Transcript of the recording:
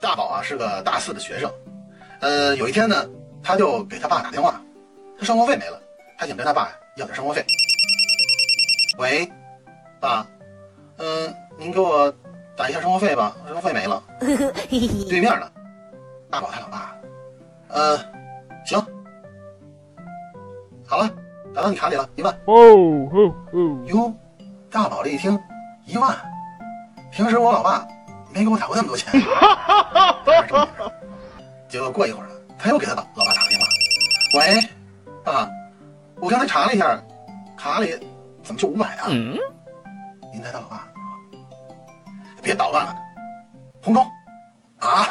大宝啊是个大四的学生，呃，有一天呢，他就给他爸打电话，他生活费没了，他想跟他爸要点生活费。喂，爸，嗯，您给我打一下生活费吧，生活费没了。对面呢，大宝他老爸，呃，行，好了，打到你卡里了，一万。哦哦哦！哟，大宝这一听，一万，平时我老爸没给我打过那么多钱。结果过一会儿了，他又给他老老爸打个电话，喂，爸，我刚才查了一下，卡里怎么就五百啊？您猜他老爸？别捣乱了，红中啊！